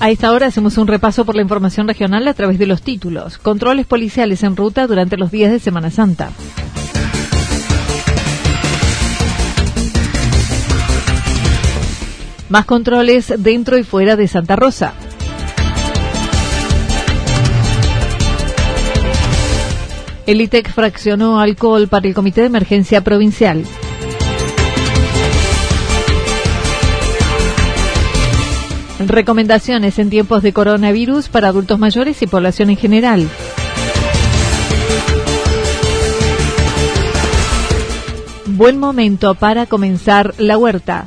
A esta hora hacemos un repaso por la información regional a través de los títulos. Controles policiales en ruta durante los días de Semana Santa. Más controles dentro y fuera de Santa Rosa. El ITEC fraccionó alcohol para el Comité de Emergencia Provincial. Recomendaciones en tiempos de coronavirus para adultos mayores y población en general. Buen momento para comenzar la huerta.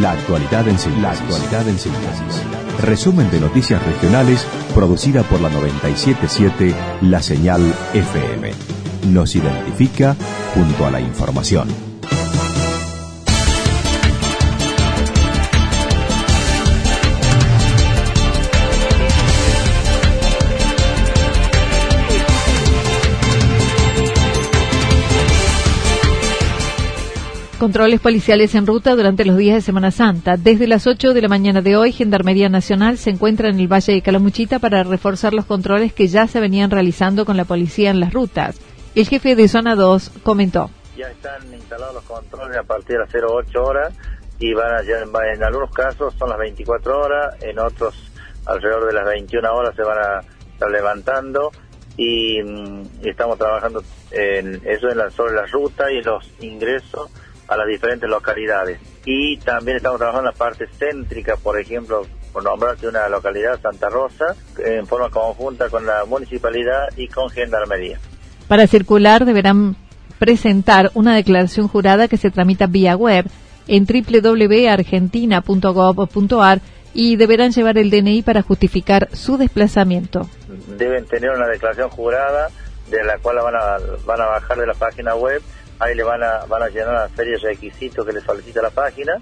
La actualidad en síntesis. La actualidad en síntesis. Resumen de noticias regionales producida por la 977 La Señal FM. Nos identifica junto a la información. Controles policiales en ruta durante los días de Semana Santa. Desde las 8 de la mañana de hoy, Gendarmería Nacional se encuentra en el Valle de Calamuchita para reforzar los controles que ya se venían realizando con la policía en las rutas. El jefe de Zona 2 comentó. Ya están instalados los controles a partir de las 08 horas y van a, en algunos casos son las 24 horas, en otros alrededor de las 21 horas se van a estar levantando y, mm, estamos trabajando en eso en la, sobre la ruta y los ingresos a las diferentes localidades. Y también estamos trabajando en la parte céntrica, por ejemplo, por nombrarte una localidad, Santa Rosa, en forma conjunta con la municipalidad y con Gendarmería. Para circular deberán presentar una declaración jurada que se tramita vía web en www.argentina.gov.ar y deberán llevar el DNI para justificar su desplazamiento. Deben tener una declaración jurada de la cual van a, van a bajar de la página web ahí le van a, van a llenar una serie de requisitos que le solicita la página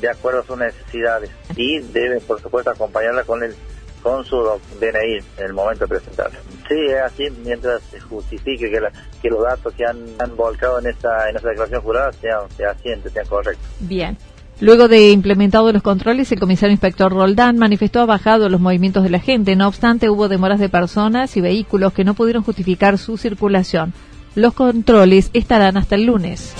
de acuerdo a sus necesidades y deben por supuesto acompañarla con el con su DNI en el momento de presentarla. Sí, es así, mientras se justifique que, que los datos que han, volcado en esta, en esta declaración jurada sean, sean sean correctos. Bien. Luego de implementados los controles, el comisario inspector Roldán manifestó ha bajado los movimientos de la gente. No obstante, hubo demoras de personas y vehículos que no pudieron justificar su circulación. Los controles estarán hasta el lunes.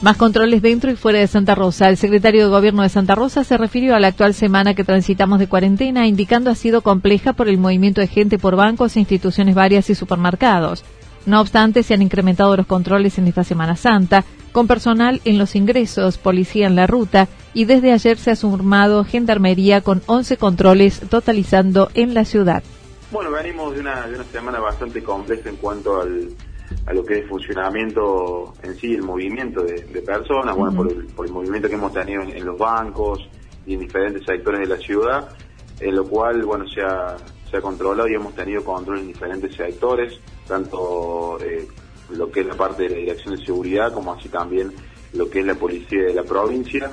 Más controles dentro y fuera de Santa Rosa. El secretario de Gobierno de Santa Rosa se refirió a la actual semana que transitamos de cuarentena, indicando ha sido compleja por el movimiento de gente por bancos, instituciones varias y supermercados. No obstante, se han incrementado los controles en esta Semana Santa, con personal en los ingresos, policía en la ruta y desde ayer se ha sumado gendarmería con 11 controles totalizando en la ciudad. Bueno, venimos de una, de una semana bastante compleja en cuanto al, a lo que es funcionamiento en sí, el movimiento de, personas, bueno, por el, por el, movimiento que hemos tenido en, los bancos y en diferentes sectores de la ciudad, en lo cual, bueno, se ha, se ha controlado y hemos tenido control en diferentes sectores, tanto eh, lo que es la parte de la Dirección de Seguridad como así también lo que es la Policía de la provincia.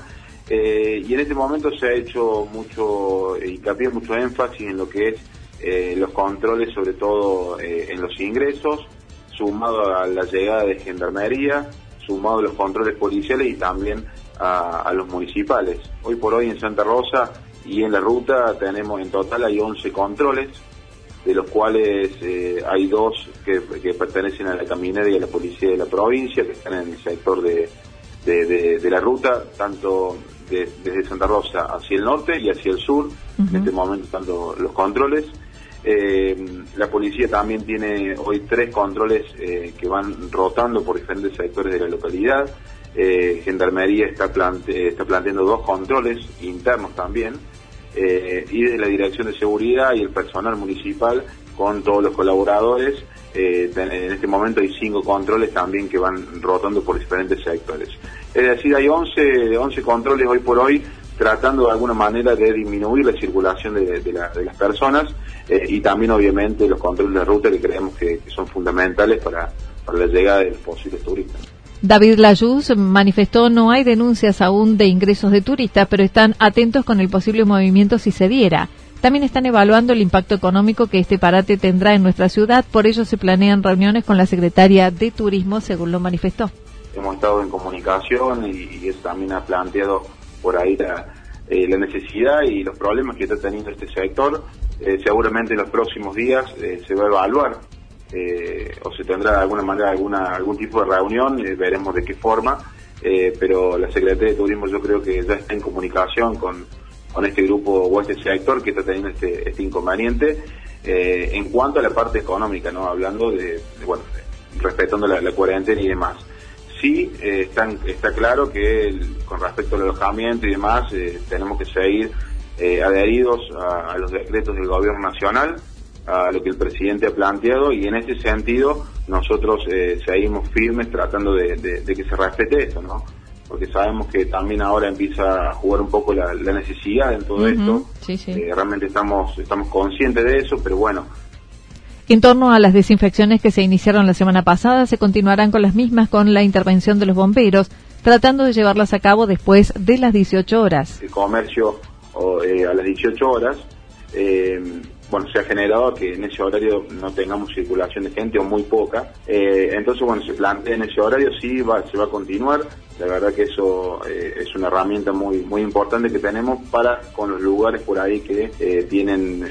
Eh, y en este momento se ha hecho mucho hincapié, mucho énfasis en lo que es eh, los controles, sobre todo en los ingresos, sumado a la llegada de gendarmería, sumado a los controles policiales y también a, los municipales. Hoy por hoy en Santa Rosa y en la ruta tenemos en total hay 11 controles, de los cuales eh, hay dos que, pertenecen a la caminera y a la policía de la provincia, que están en el sector de, de, la ruta, tanto desde Santa Rosa hacia el norte y hacia el sur, en este momento tanto los controles. Eh, la policía también tiene hoy tres controles eh, que van rotando por diferentes sectores de la localidad. Gendarmería está, está planteando dos controles internos también. Y desde la Dirección de Seguridad y el personal municipal con todos los colaboradores, en este momento hay cinco controles también que van rotando por diferentes sectores. Es decir, hay 11, 11 controles hoy por hoy tratando de alguna manera de disminuir la circulación de, las personas eh, y también obviamente los controles de ruta que creemos que, son fundamentales para, la llegada de los posibles turistas. David Layuz manifestó no hay denuncias aún de ingresos de turistas, pero están atentos con el posible movimiento si se diera. También están evaluando el impacto económico que este parate tendrá en nuestra ciudad, por ello se planean reuniones con la secretaria de Turismo, según lo manifestó. Hemos estado en comunicación y, eso también ha planteado por ahí la, eh, la necesidad y los problemas que está teniendo este sector. Eh, seguramente en los próximos días eh, se va a evaluar o se tendrá de alguna manera alguna algún tipo de reunión, veremos de qué forma, pero la Secretaría de Turismo yo creo que ya está en comunicación con, con este grupo o este sector que está teniendo este, este inconveniente. en cuanto a la parte económica, no hablando de, bueno, respetando la, cuarentena y demás. Sí eh, está claro que con respecto al alojamiento y demás eh, tenemos que seguir eh, adheridos a, los decretos del gobierno nacional, a lo que el presidente ha planteado y en ese sentido nosotros seguimos firmes tratando de, que se respete eso, ¿no? Porque sabemos que también ahora empieza a jugar un poco la, necesidad en todo esto. realmente estamos, estamos conscientes de eso, pero bueno, en torno a las desinfecciones que se iniciaron la semana pasada, se continuarán con las mismas con la intervención de los bomberos, tratando de llevarlas a cabo después de las 18 horas. El comercio eh, a las 18 horas, eh, bueno, se ha generado que en ese horario no tengamos circulación de gente o muy poca. Eh, entonces, bueno, se plantea en ese horario sí va, se va a continuar. La verdad que eso es una herramienta muy muy importante que tenemos para con los lugares por ahí que tienen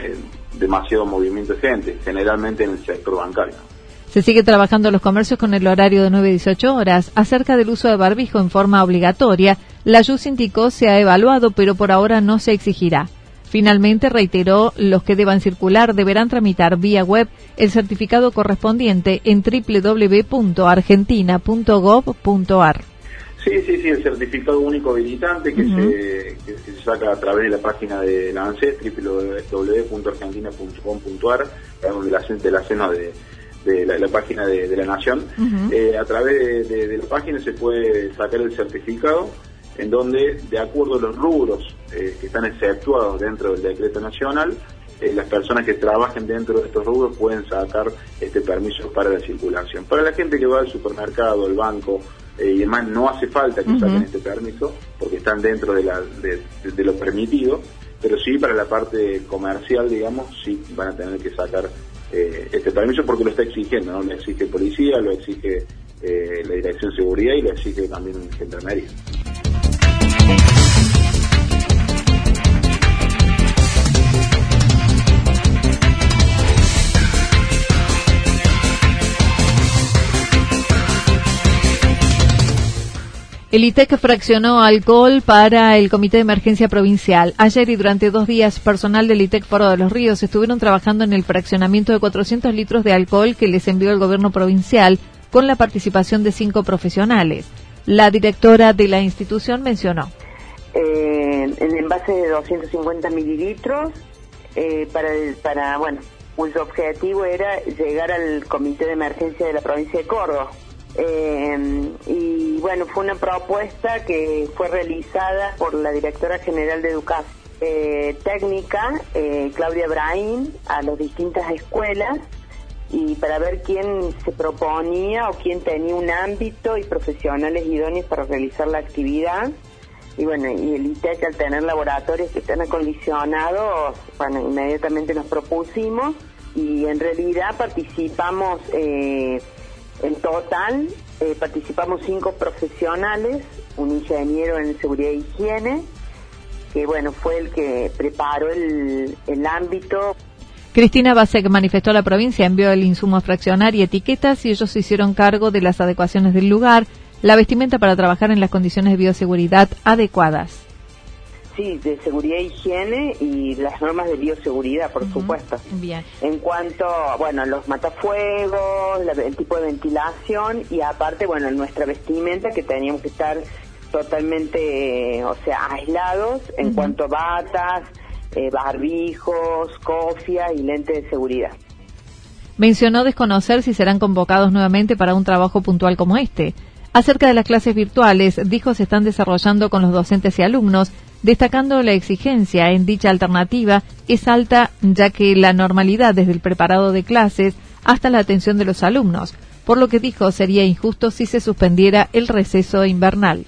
demasiado movimiento de gente, generalmente en el sector bancario. Se sigue trabajando los comercios con el horario de 9 a 18 horas. Acerca del uso de barbijo en forma obligatoria, la JUS se ha evaluado, pero por ahora no se exigirá. Finalmente, reiteró, los que deban circular deberán tramitar vía web el certificado correspondiente en www.argentina.gov.ar. Sí, sí, sí, el certificado único habilitante que, se, se saca a través de la página de la ANSES, www.argentina.com.ar, de la, de la cena de, la, página de, la Nación. Eh, a través de, la página se puede sacar el certificado en donde, de acuerdo a los rubros eh, que están exceptuados dentro del decreto nacional, eh, las personas que trabajen dentro de estos rubros pueden sacar este permiso para la circulación. Para la gente que va al supermercado, al banco, eh, y además no hace falta que saquen este permiso porque están dentro de, la, de, lo permitido, pero sí para la parte comercial, digamos, sí van a tener que sacar eh, este permiso porque lo está exigiendo, ¿no? Lo exige policía, lo exige la Dirección de Seguridad y lo exige también Gendarmería. El ITEC fraccionó alcohol para el Comité de Emergencia Provincial. Ayer y durante dos días, personal del ITEC Foro de los Ríos estuvieron trabajando en el fraccionamiento de 400 litros de alcohol que les envió el gobierno provincial con la participación de cinco profesionales. La directora de la institución mencionó. Eh, en envase de 250 mililitros eh, para, para, bueno, cuyo objetivo era llegar al comité de emergencia de la provincia de Córdoba. Eh, y bueno, fue una propuesta que fue realizada por la directora general de Educación eh, Técnica, eh, Claudia Brahim, a las distintas escuelas y para ver quién se proponía o quién tenía un ámbito y profesionales idóneos para realizar la actividad. Y bueno, y el ITEC al tener laboratorios que están acondicionados, bueno, inmediatamente nos propusimos y en realidad participamos eh, en total, eh, participamos cinco profesionales, un ingeniero en seguridad e higiene, que bueno, fue el que preparó el, el ámbito. Cristina Basek manifestó a la provincia, envió el insumo a fraccionar y etiquetas y ellos se hicieron cargo de las adecuaciones del lugar, la vestimenta para trabajar en las condiciones de bioseguridad adecuadas. Sí, de seguridad e higiene y las normas de bioseguridad, por supuesto. Bien. En cuanto, bueno, los matafuegos, el tipo de ventilación y aparte, bueno, nuestra vestimenta que teníamos que estar totalmente, o sea, aislados en cuanto a batas, eh, barbijos, cofia y lentes de seguridad. Mencionó desconocer si serán convocados nuevamente para un trabajo puntual como este. Acerca de las clases virtuales, dijo se están desarrollando con los docentes y alumnos, destacando la exigencia en dicha alternativa es alta ya que la normalidad desde el preparado de clases hasta la atención de los alumnos, por lo que dijo sería injusto si se suspendiera el receso invernal.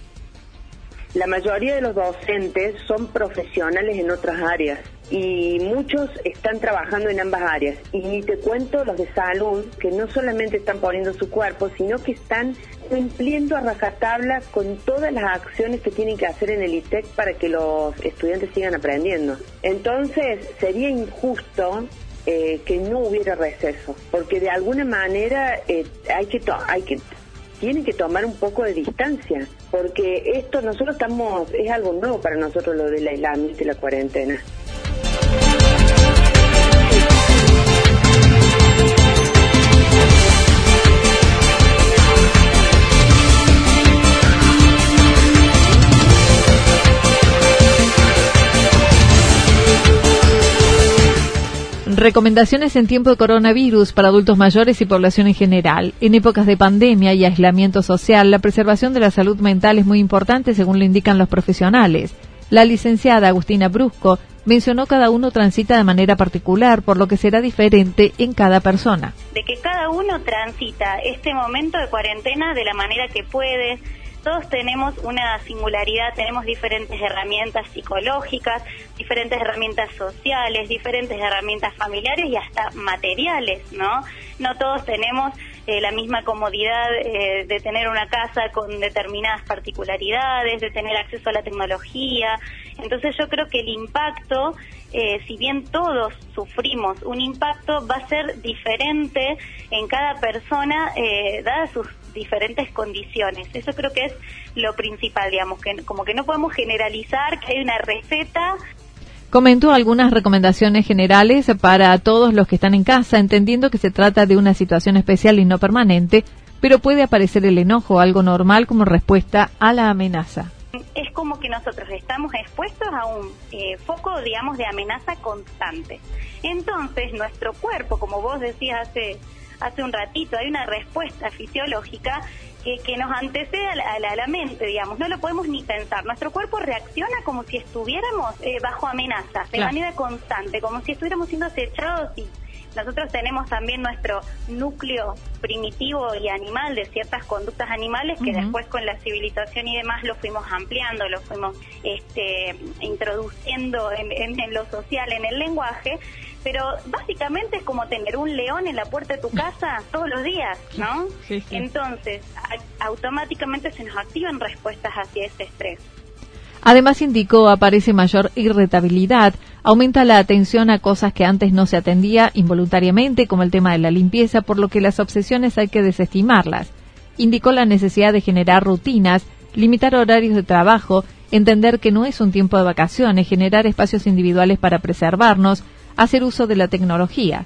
La mayoría de los docentes son profesionales en otras áreas y muchos están trabajando en ambas áreas. Y ni te cuento los de salud, que no solamente están poniendo su cuerpo, sino que están cumpliendo a rajatabla con todas las acciones que tienen que hacer en el ITEC para que los estudiantes sigan aprendiendo. Entonces, sería injusto eh, que no hubiera receso, porque de alguna manera eh, hay que hay que tienen que tomar un poco de distancia, porque esto nosotros estamos, es algo nuevo para nosotros lo del aislamiento y la cuarentena. Recomendaciones en tiempo de coronavirus para adultos mayores y población en general. En épocas de pandemia y aislamiento social, la preservación de la salud mental es muy importante según lo indican los profesionales. La licenciada Agustina Brusco mencionó cada uno transita de manera particular, por lo que será diferente en cada persona. De que cada uno transita este momento de cuarentena de la manera que puede, todos tenemos una singularidad, tenemos diferentes herramientas psicológicas, diferentes herramientas sociales, diferentes herramientas familiares y hasta materiales, ¿no? No todos tenemos eh, la misma comodidad eh, de tener una casa con determinadas particularidades, de tener acceso a la tecnología. Entonces yo creo que el impacto, eh, si bien todos sufrimos un impacto, va a ser diferente en cada persona, dadas sus diferentes condiciones. Eso creo que es lo principal, digamos, que como que no podemos generalizar que hay una receta. Comentó algunas recomendaciones generales para todos los que están en casa, entendiendo que se trata de una situación especial y no permanente, pero puede aparecer el enojo, algo normal como respuesta a la amenaza. Es como que nosotros estamos expuestos a un eh, foco, digamos, de amenaza constante. Entonces, nuestro cuerpo, como vos decías hace hace un ratito, hay una respuesta fisiológica que, que nos antecede a la, a, la, mente, digamos, no lo podemos ni pensar. Nuestro cuerpo reacciona como si estuviéramos eh, bajo amenaza, de manera constante, como si estuviéramos siendo acechados y nosotros tenemos también nuestro núcleo primitivo y animal de ciertas conductas animales que después con la civilización y demás lo fuimos ampliando, lo fuimos este, introduciendo en, en lo social, en el lenguaje pero básicamente es como tener un león en la puerta de tu casa todos los días, ¿no? Entonces, automáticamente se nos activan respuestas hacia ese estrés. Además indicó aparece mayor irritabilidad, aumenta la atención a cosas que antes no se atendía involuntariamente, como el tema de la limpieza, por lo que las obsesiones hay que desestimarlas. Indicó la necesidad de generar rutinas, limitar horarios de trabajo, entender que no es un tiempo de vacaciones, generar espacios individuales para preservarnos, hacer uso de la tecnología.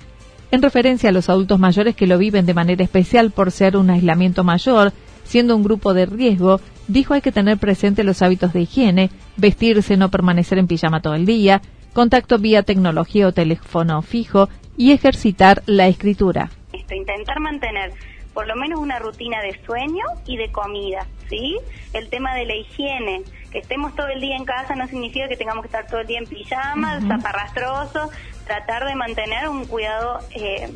En referencia a los adultos mayores que lo viven de manera especial por ser un aislamiento mayor, siendo un grupo de riesgo, dijo hay que tener presente los hábitos de higiene, vestirse, no permanecer en pijama todo el día, contacto vía tecnología o teléfono fijo, y ejercitar la escritura. Esto, intentar mantener por lo menos una rutina de sueño y de comida, ¿sí? El tema de la higiene, que estemos todo el día en casa no significa que tengamos que estar todo el día en pijama, zaparrastroso, tratar de mantener un cuidado eh,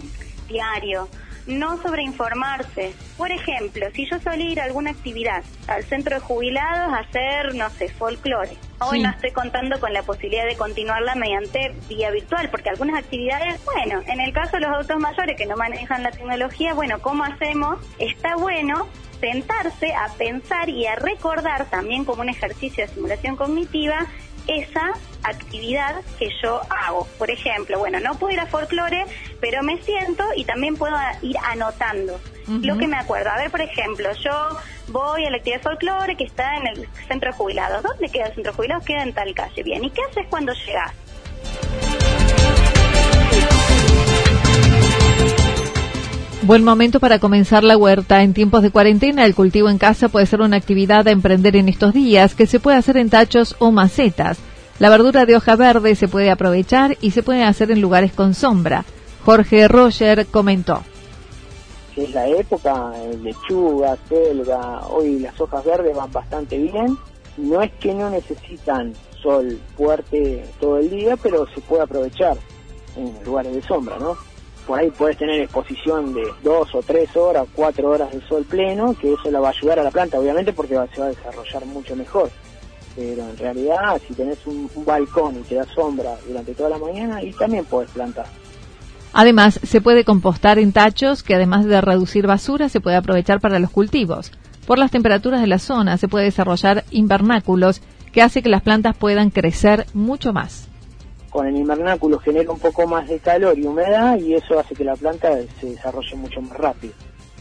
diario no sobreinformarse. Por ejemplo, si yo solía ir a alguna actividad al centro de jubilados a hacer, no sé, folclore. Hoy no estoy contando con la posibilidad de continuarla mediante vía virtual, porque algunas actividades, bueno, en el caso de los autos mayores que no manejan la tecnología, bueno, ¿cómo hacemos? Está bueno sentarse a pensar y a recordar también como un ejercicio de simulación cognitiva esa actividad que yo hago. Por ejemplo, bueno, no puedo ir a folclore, pero me siento y también puedo ir anotando lo que me acuerdo. A ver, por ejemplo, yo voy a la actividad folclore que está en el centro de jubilados. ¿Dónde queda el centro de jubilados? Queda en tal calle. Bien, ¿y qué haces cuando llegas? Buen momento para comenzar la huerta. En tiempos de cuarentena, el cultivo en casa puede ser una actividad a emprender en estos días, que se puede hacer en tachos o macetas. La verdura de hoja verde se puede aprovechar y se puede hacer en lugares con sombra. Jorge Roger comentó. Es la época, lechuga, selga, hoy las hojas verdes van bastante bien. No es que no necesitan sol fuerte todo el día, pero se puede aprovechar en lugares de sombra, ¿no? Por ahí puedes tener exposición de dos o tres horas, cuatro horas de sol pleno, que eso la va a ayudar a la planta, obviamente, porque se va a desarrollar mucho mejor. Pero en realidad, si tenés un, balcón y te da sombra durante toda la mañana, y también puedes plantar. Además, se puede compostar en tachos que además de reducir basura, se puede aprovechar para los cultivos. Por las temperaturas de la zona, se puede desarrollar invernáculos que hace que las plantas puedan crecer mucho más con el invernáculo genera un poco más de calor y humedad y eso hace que la planta se desarrolle mucho más rápido.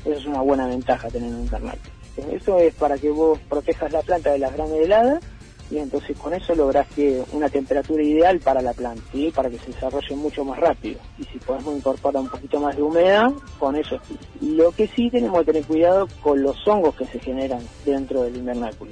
Eso es una buena ventaja tener un invernáculo. Eso es para que vos protejas la planta de las grandes heladas y entonces con eso lográs que una temperatura ideal para la planta, ¿sí? para que se desarrolle mucho más rápido. Y si podemos incorporar un poquito más de humedad, con eso. Lo que sí tenemos que tener cuidado con los hongos que se generan dentro del invernáculo.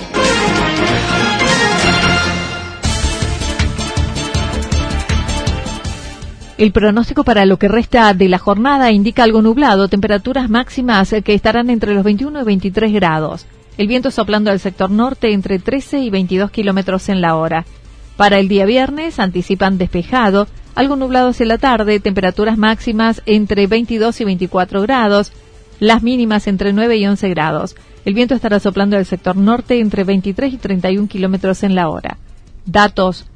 El pronóstico para lo que resta de la jornada indica algo nublado, temperaturas máximas que estarán entre los 21 y 23 grados. El viento soplando al sector norte entre 13 y 22 kilómetros en la hora. Para el día viernes anticipan despejado, algo nublado hacia la tarde, temperaturas máximas entre 22 y 24 grados, las mínimas entre 9 y 11 grados. El viento estará soplando al sector norte entre 23 y 31 kilómetros en la hora. Datos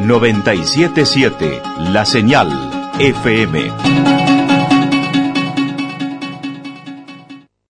977 La Señal FM.